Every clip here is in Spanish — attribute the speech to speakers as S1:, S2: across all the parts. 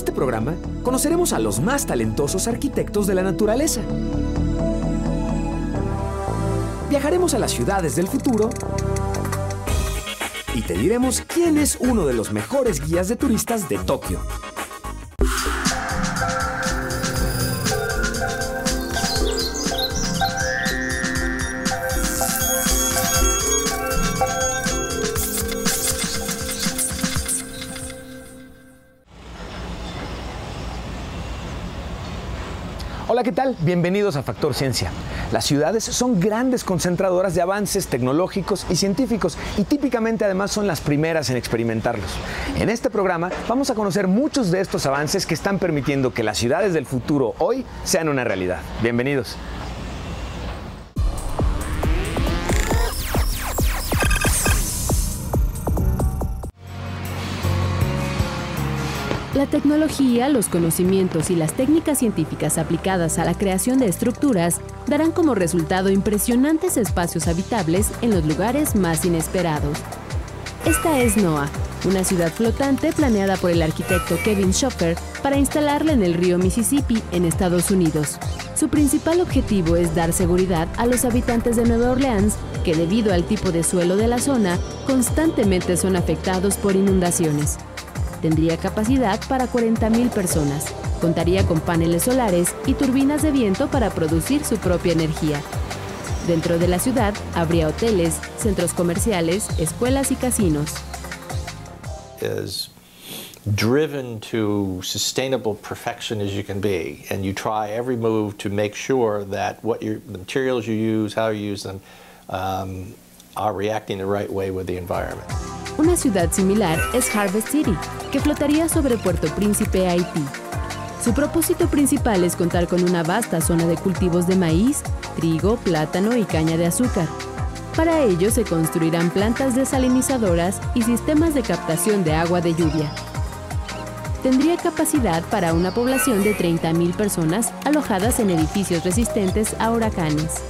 S1: este programa conoceremos a los más talentosos arquitectos de la naturaleza. Viajaremos a las ciudades del futuro y te diremos quién es uno de los mejores guías de turistas de Tokio. Bienvenidos a Factor Ciencia. Las ciudades son grandes concentradoras de avances tecnológicos y científicos y típicamente además son las primeras en experimentarlos. En este programa vamos a conocer muchos de estos avances que están permitiendo que las ciudades del futuro hoy sean una realidad. Bienvenidos.
S2: La tecnología, los conocimientos y las técnicas científicas aplicadas a la creación de estructuras darán como resultado impresionantes espacios habitables en los lugares más inesperados. Esta es NOAA, una ciudad flotante planeada por el arquitecto Kevin Schoffer para instalarla en el río Mississippi, en Estados Unidos. Su principal objetivo es dar seguridad a los habitantes de Nueva Orleans, que debido al tipo de suelo de la zona, constantemente son afectados por inundaciones. Tendría capacidad para 40.000 personas. Contaría con paneles solares y turbinas de viento para producir su propia energía. Dentro de la ciudad habría hoteles, centros comerciales, escuelas y casinos.
S3: is driven to sustainable perfection as you can be, and you try every move to make sure that what your the materials you use, how you use them, um, are reacting the right way with the environment.
S2: Una ciudad similar es Harvest City, que flotaría sobre Puerto Príncipe, Haití. Su propósito principal es contar con una vasta zona de cultivos de maíz, trigo, plátano y caña de azúcar. Para ello se construirán plantas desalinizadoras y sistemas de captación de agua de lluvia. Tendría capacidad para una población de 30.000 personas alojadas en edificios resistentes a huracanes.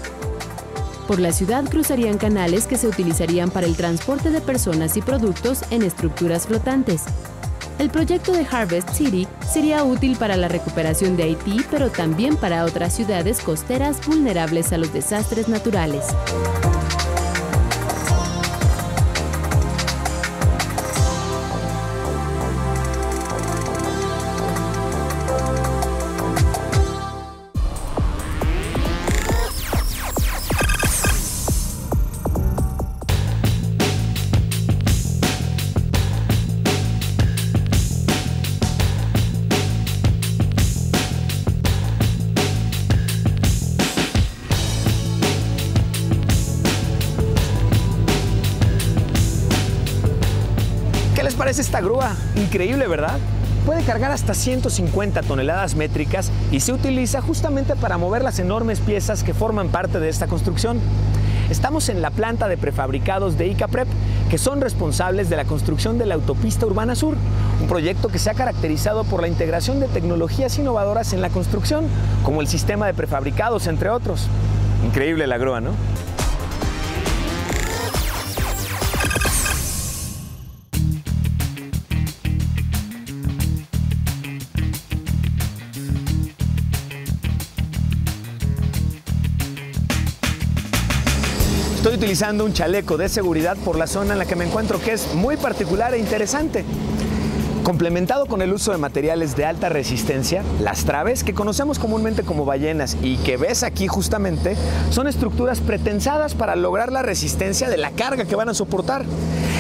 S2: Por la ciudad cruzarían canales que se utilizarían para el transporte de personas y productos en estructuras flotantes. El proyecto de Harvest City sería útil para la recuperación de Haití, pero también para otras ciudades costeras vulnerables a los desastres naturales.
S1: Parece esta grúa? Increíble, ¿verdad? Puede cargar hasta 150 toneladas métricas y se utiliza justamente para mover las enormes piezas que forman parte de esta construcción. Estamos en la planta de prefabricados de ICAPREP, que son responsables de la construcción de la autopista Urbana Sur, un proyecto que se ha caracterizado por la integración de tecnologías innovadoras en la construcción, como el sistema de prefabricados, entre otros. Increíble la grúa, ¿no? Utilizando un chaleco de seguridad por la zona en la que me encuentro, que es muy particular e interesante. Complementado con el uso de materiales de alta resistencia, las traves, que conocemos comúnmente como ballenas y que ves aquí justamente, son estructuras pretensadas para lograr la resistencia de la carga que van a soportar.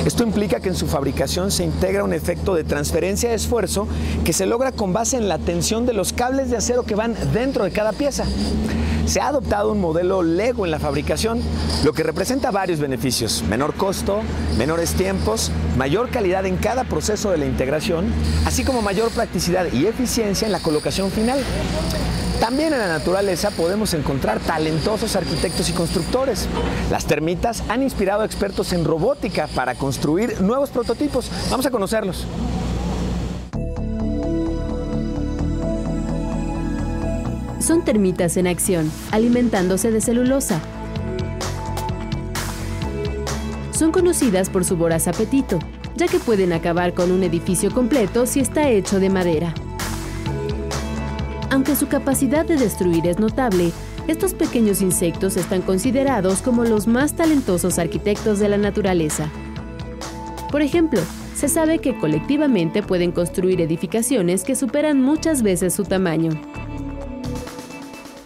S1: Esto implica que en su fabricación se integra un efecto de transferencia de esfuerzo que se logra con base en la tensión de los cables de acero que van dentro de cada pieza. Se ha adoptado un modelo Lego en la fabricación, lo que representa varios beneficios. Menor costo, menores tiempos, mayor calidad en cada proceso de la integración, así como mayor practicidad y eficiencia en la colocación final. También en la naturaleza podemos encontrar talentosos arquitectos y constructores. Las termitas han inspirado a expertos en robótica para construir nuevos prototipos. Vamos a conocerlos.
S2: Son termitas en acción, alimentándose de celulosa. Son conocidas por su voraz apetito, ya que pueden acabar con un edificio completo si está hecho de madera. Aunque su capacidad de destruir es notable, estos pequeños insectos están considerados como los más talentosos arquitectos de la naturaleza. Por ejemplo, se sabe que colectivamente pueden construir edificaciones que superan muchas veces su tamaño.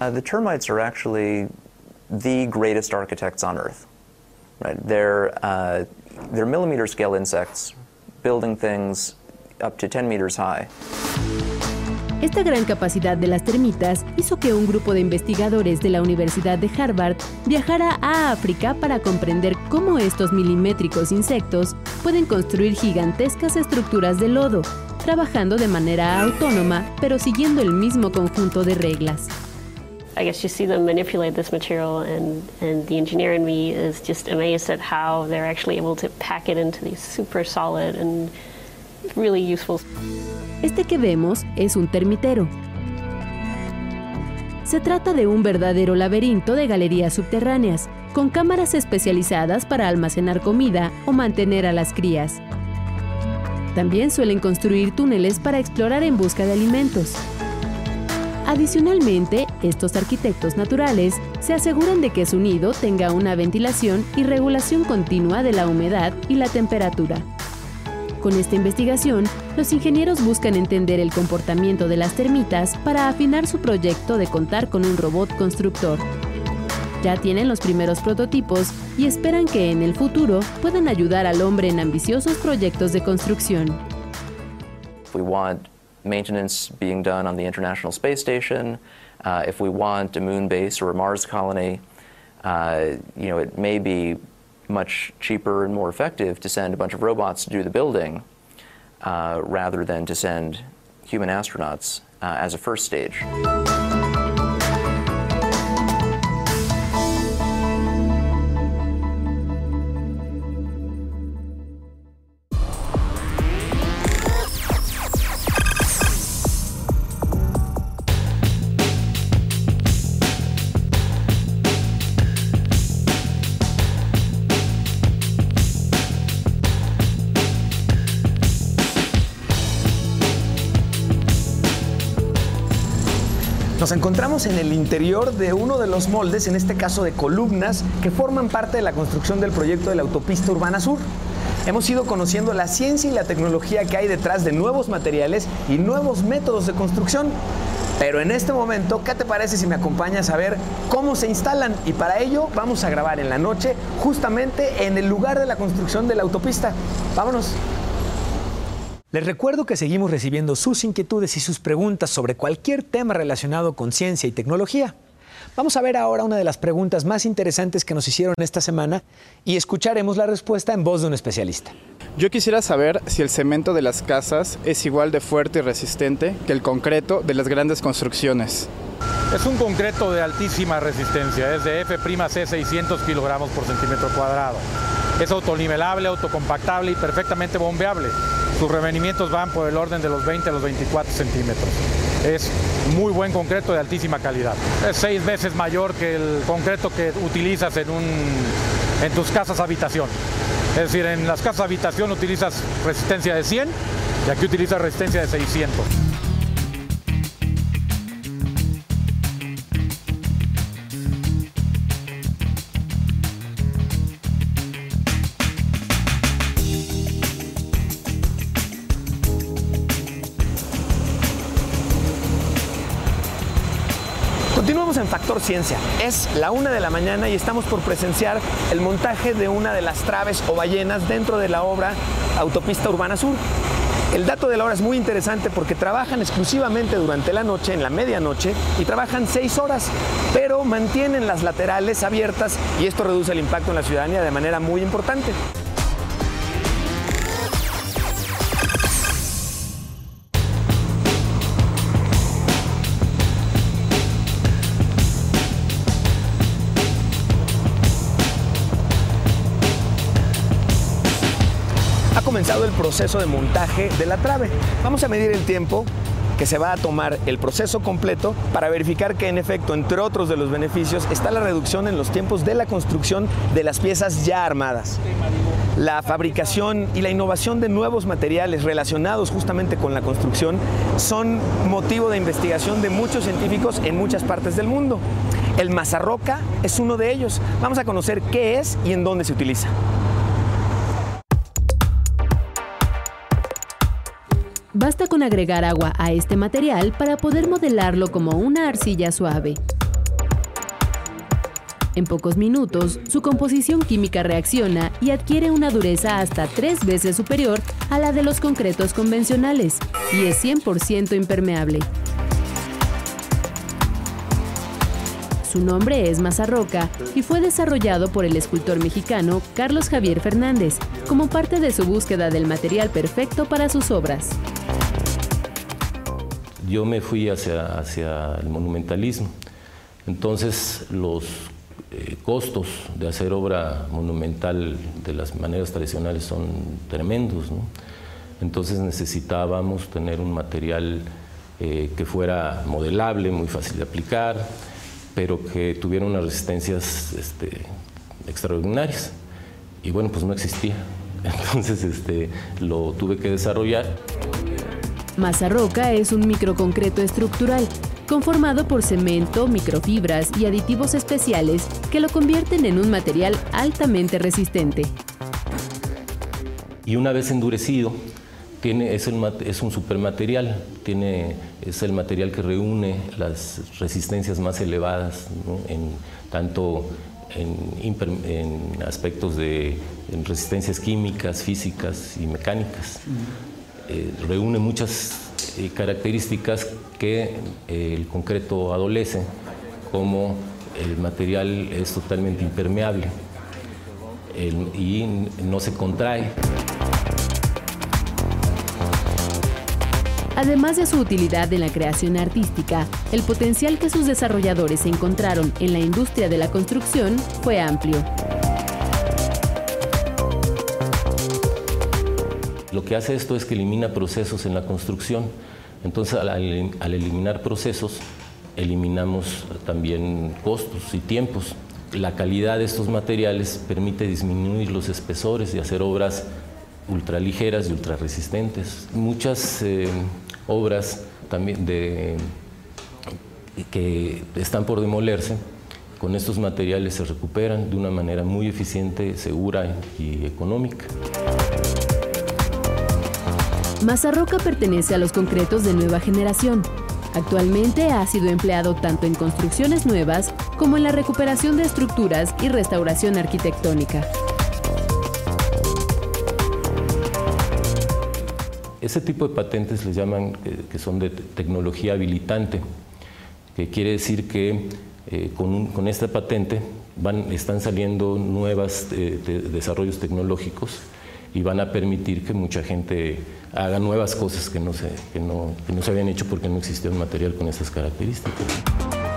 S4: Uh, the termites are actually the greatest architects on Earth. Right? They're, uh, they're millimeter scale insects building things up to 10 meters high.
S2: Esta gran capacidad de las termitas hizo que un grupo de investigadores de la Universidad de Harvard viajara a África para comprender cómo estos milimétricos insectos pueden construir gigantescas estructuras de lodo, trabajando de manera autónoma, pero siguiendo el mismo conjunto de reglas.
S5: I guess you see them manipulate this material, and, and the engineer in me is just amazed at how they're actually able to pack it into these super solid and really useful.
S2: Este que vemos es un termitero. Se trata de un verdadero laberinto de galerías subterráneas, con cámaras especializadas para almacenar comida o mantener a las crías. También suelen construir túneles para explorar en busca de alimentos. Adicionalmente, estos arquitectos naturales se aseguran de que su nido tenga una ventilación y regulación continua de la humedad y la temperatura. Con esta investigación, los ingenieros buscan entender el comportamiento de las termitas para afinar su proyecto de contar con un robot constructor. Ya tienen los primeros prototipos y esperan que en el futuro puedan ayudar al hombre en ambiciosos proyectos de construcción.
S4: Maintenance being done on the International Space Station, uh, if we want a moon base or a Mars colony, uh, you know, it may be much cheaper and more effective to send a bunch of robots to do the building uh, rather than to send human astronauts uh, as a first stage.
S1: Encontramos en el interior de uno de los moldes, en este caso de columnas, que forman parte de la construcción del proyecto de la autopista Urbana Sur. Hemos ido conociendo la ciencia y la tecnología que hay detrás de nuevos materiales y nuevos métodos de construcción. Pero en este momento, ¿qué te parece si me acompañas a ver cómo se instalan? Y para ello vamos a grabar en la noche, justamente en el lugar de la construcción de la autopista. Vámonos. Les recuerdo que seguimos recibiendo sus inquietudes y sus preguntas sobre cualquier tema relacionado con ciencia y tecnología. Vamos a ver ahora una de las preguntas más interesantes que nos hicieron esta semana y escucharemos la respuesta en voz de un especialista.
S6: Yo quisiera saber si el cemento de las casas es igual de fuerte y resistente que el concreto de las grandes construcciones.
S7: Es un concreto de altísima resistencia, es de F' 600 kilogramos por centímetro cuadrado. Es autonivelable, autocompactable y perfectamente bombeable. Sus revenimientos van por el orden de los 20 a los 24 centímetros. Es muy buen concreto de altísima calidad. Es seis veces mayor que el concreto que utilizas en, un, en tus casas habitación. Es decir, en las casas habitación utilizas resistencia de 100 y aquí utilizas resistencia de 600.
S1: Es la una de la mañana y estamos por presenciar el montaje de una de las traves o ballenas dentro de la obra Autopista Urbana Sur. El dato de la hora es muy interesante porque trabajan exclusivamente durante la noche, en la medianoche, y trabajan seis horas, pero mantienen las laterales abiertas y esto reduce el impacto en la ciudadanía de manera muy importante. Proceso de montaje de la trave. Vamos a medir el tiempo que se va a tomar el proceso completo para verificar que en efecto, entre otros de los beneficios, está la reducción en los tiempos de la construcción de las piezas ya armadas. la fabricación y la innovación de nuevos materiales relacionados justamente con la construcción son motivo de investigación de muchos científicos en muchas partes del mundo. El mazarroca es uno de ellos. Vamos a conocer qué es y en dónde se utiliza.
S2: Basta con agregar agua a este material para poder modelarlo como una arcilla suave. En pocos minutos, su composición química reacciona y adquiere una dureza hasta tres veces superior a la de los concretos convencionales y es 100% impermeable. Su nombre es Mazarroca y fue desarrollado por el escultor mexicano Carlos Javier Fernández como parte de su búsqueda del material perfecto para sus obras.
S8: Yo me fui hacia, hacia el monumentalismo. Entonces los eh, costos de hacer obra monumental de las maneras tradicionales son tremendos. Entonces necesitábamos tener un material eh, que fuera modelable, muy fácil de aplicar, pero que tuviera unas resistencias este, extraordinarias. Y bueno, pues no existía. Entonces este, lo tuve que desarrollar.
S2: Mazarroca es un microconcreto estructural conformado por cemento, microfibras y aditivos especiales que lo convierten en un material altamente resistente.
S8: Y una vez endurecido, es, un supermaterial, es el material que reúne las resistencias más elevadas, en, tanto en, aspectos de resistencias químicas, físicas y mecánicas. Eh, reúne muchas eh, características que eh, el concreto adolece, como el material es totalmente impermeable y no se contrae.
S2: Además de su utilidad en la creación artística, el potencial que sus desarrolladores encontraron en la industria de la construcción fue amplio.
S8: Lo que hace esto es que elimina procesos en la construcción. Entonces, al, eliminar procesos, eliminamos también costos y tiempos. La calidad de estos materiales permite disminuir los espesores y hacer obras ultraligeras y ultrarresistentes. Muchas eh, obras también que están por demolerse, con estos materiales se recuperan de una manera muy eficiente, segura y económica.
S2: Mazarroca pertenece a los concretos de nueva generación. Actualmente ha sido empleado tanto en construcciones nuevas como en la recuperación de estructuras y restauración arquitectónica.
S8: Ese tipo de patentes les llaman que son de tecnología habilitante, que quiere decir que eh, con, esta patente van, están saliendo nuevos eh, desarrollos tecnológicos y van a permitir que mucha gente haga nuevas cosas que no se, que no, que no se habían hecho porque no existía un material con estas características.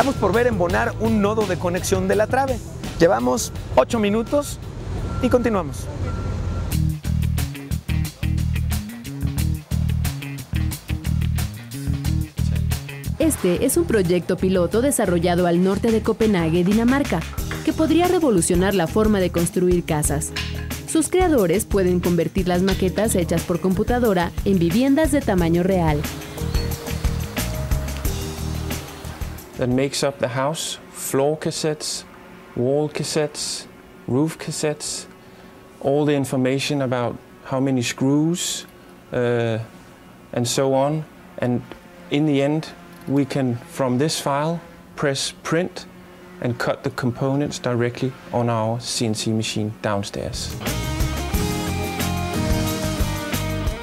S1: Por ver embonar un nodo de conexión de la trave. Llevamos 8 minutos y continuamos.
S2: Este es un proyecto piloto desarrollado al norte de Copenhague, Dinamarca, que podría revolucionar la forma de construir casas. Sus creadores pueden convertir las maquetas hechas por computadora en viviendas de tamaño real,
S9: that makes up the house, floor cassettes, wall cassettes, roof cassettes, all the information about how many screws uh, and so on. And in the end, we can, from this file, press print and cut the components directly on our CNC machine downstairs.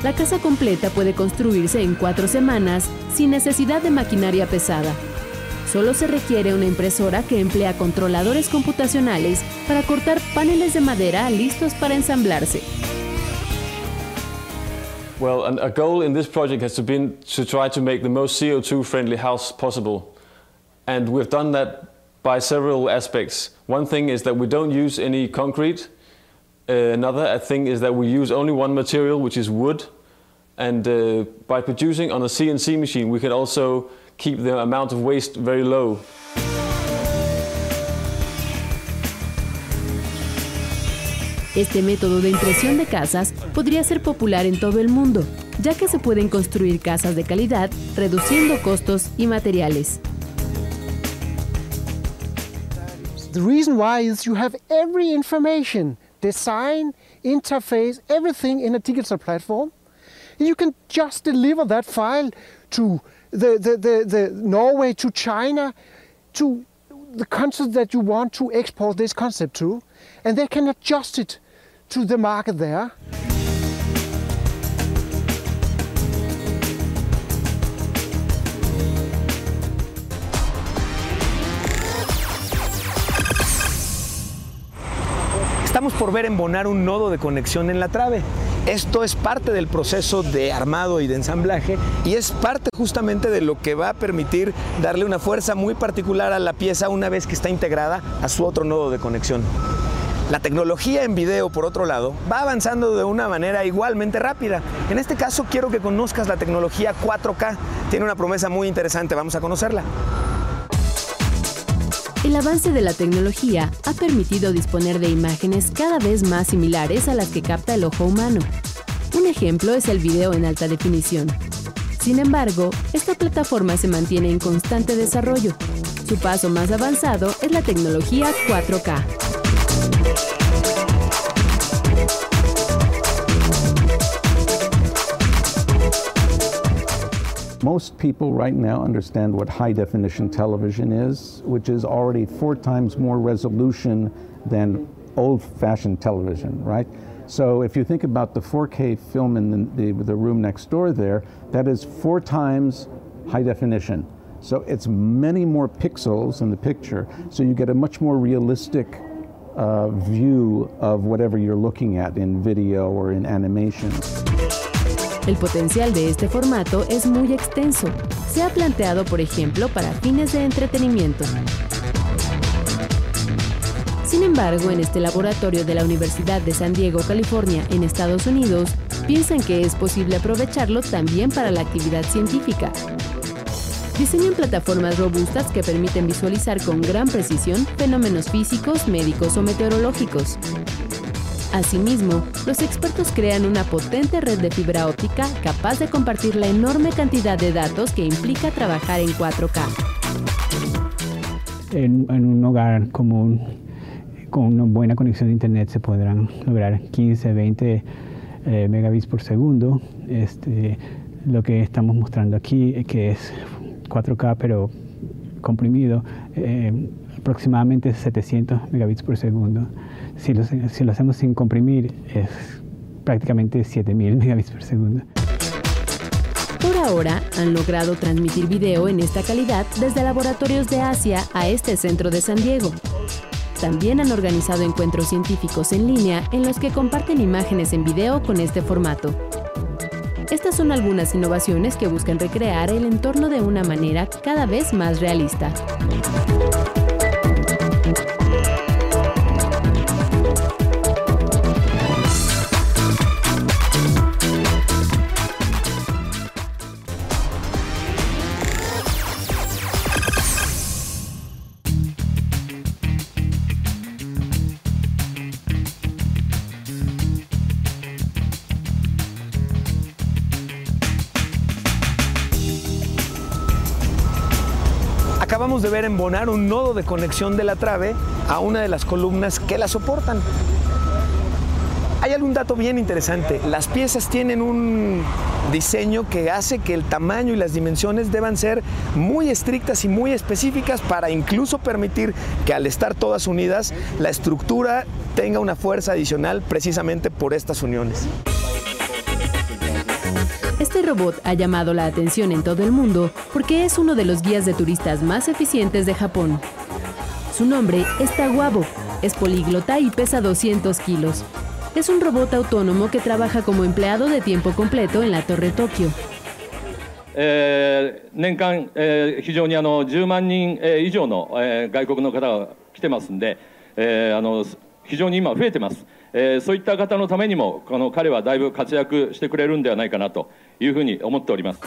S2: La casa completa puede construirse en cuatro semanas sin necesidad de maquinaria pesada. Solo se requiere una impresora que emplea controladores computacionales para cortar paneles de madera listos para ensamblarse.
S10: Well, a goal in this project has been to try to make the most CO2 friendly house possible. And we've done that by several aspects. One thing is that we don't use any concrete. Uh, another thing is that we use only one material, which is wood. And uh, by producing on a CNC machine, we can also keep the amount of waste very low.
S2: Este método de impresión de casas podría ser popular en todo el mundo, ya que se pueden construir casas de calidad reduciendo costos y materiales.
S11: The reason why is you have every information, design, interface, everything in a digital platform. You can just deliver that file to the, the, the, the Norway, to China, to the countries that you want to export this concept to, and they can adjust it to the market there.
S1: Estamos por ver embonar un nodo de conexión en la trave. Esto es parte del proceso de armado y de ensamblaje y es parte justamente de lo que va a permitir darle una fuerza muy particular a la pieza una vez que está integrada a su otro nodo de conexión. La tecnología en video, por otro lado, va avanzando de una manera igualmente rápida. En este caso quiero que conozcas la tecnología 4K. Tiene una promesa muy interesante, vamos a conocerla.
S2: El avance de la tecnología ha permitido disponer de imágenes cada vez más similares a las que capta el ojo humano. Un ejemplo es el video en alta definición. Sin embargo, esta plataforma se mantiene en constante desarrollo. Su paso más avanzado es la tecnología 4K.
S12: Most people right now understand what high definition television is, which is already four times more resolution than old fashioned television, right? So if you think about the 4K film in the, the, the, room next door there, that is four times high definition. So it's many more pixels in the picture, so you get a much more realistic uh, view of whatever you're looking at in video or in animation.
S2: El potencial de este formato es muy extenso. Se ha planteado, por ejemplo, para fines de entretenimiento. Sin embargo, en este laboratorio de la Universidad de San Diego, California, en Estados Unidos, piensan que es posible aprovecharlo también para la actividad científica. Diseñan plataformas robustas que permiten visualizar con gran precisión fenómenos físicos, médicos o meteorológicos. Asimismo, los expertos crean una potente red de fibra óptica capaz de compartir la enorme cantidad de datos que implica trabajar en 4K.
S13: En, un hogar común, con una buena conexión de Internet, se podrán lograr 15, 20 eh, megabits por segundo. Este, lo que estamos mostrando aquí, que es 4K, pero comprimido, eh, aproximadamente 700 megabits por segundo. Si lo, si lo hacemos sin comprimir, es prácticamente 7000 megabits por segundo.
S2: Por ahora, han logrado transmitir video en esta calidad desde laboratorios de Asia a este centro de San Diego. También han organizado encuentros científicos en línea en los que comparten imágenes en video con este formato. Estas son algunas innovaciones que buscan recrear el entorno de una manera cada vez más realista.
S1: Acabamos de ver embonar un nodo de conexión de la trave a una de las columnas que la soportan. Hay algún dato bien interesante. Las piezas tienen un diseño que hace que el tamaño y las dimensiones deban ser muy estrictas y muy específicas para incluso permitir que al estar todas unidas, la estructura tenga una fuerza adicional precisamente por estas uniones
S2: Este Este robot ha llamado la atención en todo el mundo porque es uno de los guías de turistas más eficientes de Japón. Su nombre es Taguabo, es políglota y pesa 200 kilos. Es un robot autónomo que trabaja como empleado de tiempo completo en la Torre Tokio.
S14: えー年間、えー非常にあの10万人、えー以上の、えー外国の方が来てますんで、えーあの非常に今増えてます、えーそういった方のためにもこの彼はだいぶ活躍してくれるんではないかなと いうふうに思っております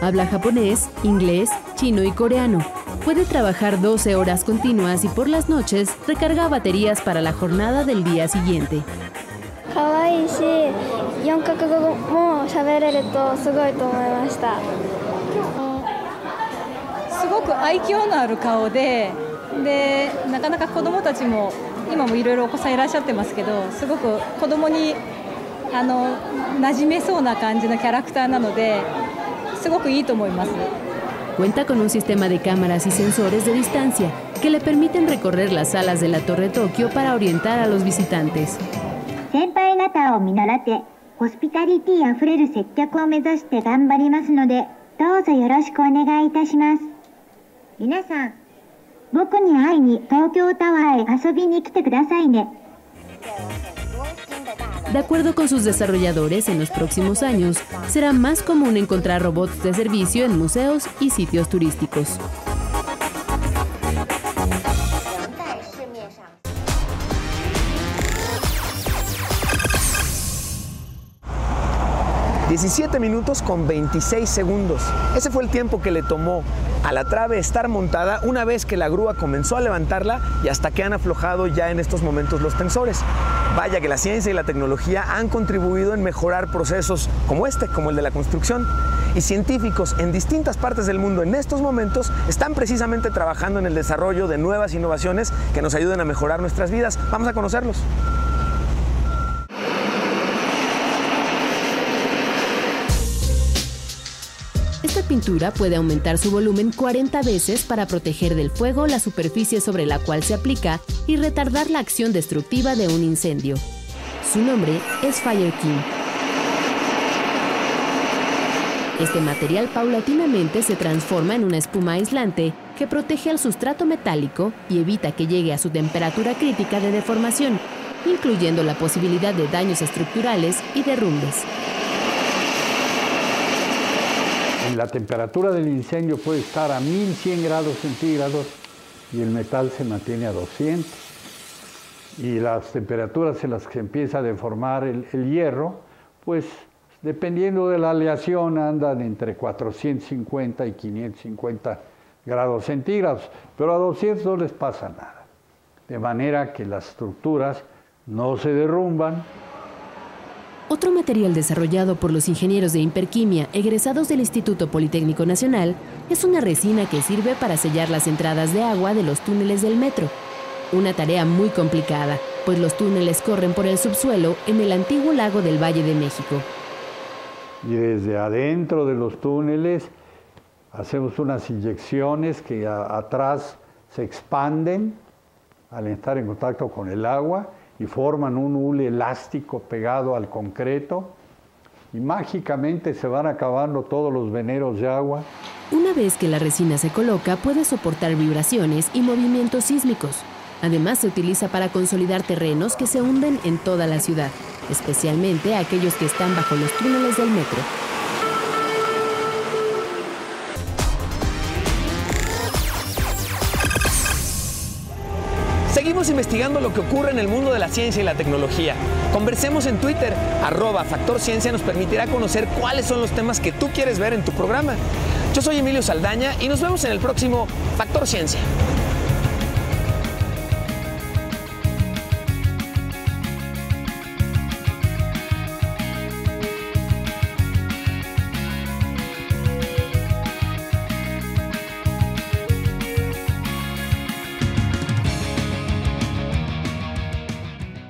S2: Habla japonés, inglés, chino y coreano. Puede trabajar 12 horas continuas y por las noches recarga baterías para la jornada del día siguiente.
S15: 可愛いし4カ国語も喋れるとすごいと思いました
S16: すごく愛嬌のある顔ででなかなか子どもたちも今もいろいろお子さんいらっしゃってますけどすごく子どもに あの馴染めそうな感じのキャラクターなのですごくいいと思います。
S2: Cuenta con un sistema de cámaras y sensores de distancia que le permiten recorrer las salas de la Torre Tokio para orientar a los visitantes.
S17: 先輩方を見習ってホスピタリティあふれる接客を目指して頑張りますのでどうぞよろしくお願いいたします皆さん僕に会いに東京タワーへ遊びに来てくださいね
S2: De acuerdo con sus desarrolladores, en los próximos años será más común encontrar robots de servicio en museos y sitios turísticos.
S1: ...17 minutos con 26 segundos. Ese fue el tiempo que le tomó a la trave estar montada una vez que la grúa comenzó a levantarla y hasta que han aflojado ya en estos momentos los tensores. Vaya que la ciencia y la tecnología han contribuido en mejorar procesos como este, como el de la construcción. Y científicos en distintas partes del mundo en estos momentos están precisamente trabajando en el desarrollo de nuevas innovaciones que nos ayuden a mejorar nuestras vidas. Vamos a conocerlos.
S2: Esta pintura puede aumentar su volumen 40 veces para proteger del fuego la superficie sobre la cual se aplica y retardar la acción destructiva de un incendio. Su nombre es Fire King. Este material paulatinamente se transforma en una espuma aislante que protege al sustrato metálico y evita que llegue a su temperatura crítica de deformación, incluyendo la posibilidad de daños estructurales y derrumbes.
S18: La temperatura del incendio puede estar a 1100 grados centígrados y el metal se mantiene a 200. Y las temperaturas en las que empieza a deformar el, el hierro, pues dependiendo de la aleación andan entre 450 y 550 grados centígrados, pero a 200 no les pasa nada. De manera que las estructuras no se derrumban,
S2: Otro material desarrollado por los ingenieros de Imperquimia egresados del Instituto Politécnico Nacional es una resina que sirve para sellar las entradas de agua de los túneles del metro. Una tarea muy complicada, pues los túneles corren por el subsuelo en el antiguo lago del Valle de México.
S18: y desde adentro de los túneles hacemos unas inyecciones que atrás se expanden al estar en contacto con el agua y forman un hule elástico pegado al concreto y mágicamente se van acabando todos los veneros de agua.
S2: Una vez que la resina se coloca, puede soportar vibraciones y movimientos sísmicos. Además, se utiliza para consolidar terrenos que se hunden en toda la ciudad, especialmente aquellos que están bajo los túneles del metro.
S1: Seguimos investigando lo que ocurre en el mundo de la ciencia y la tecnología. Conversemos en Twitter, arroba Factor Ciencia nos permitirá conocer cuáles son los temas que tú quieres ver en tu programa. Yo soy Emilio Saldaña y nos vemos en el próximo Factor Ciencia.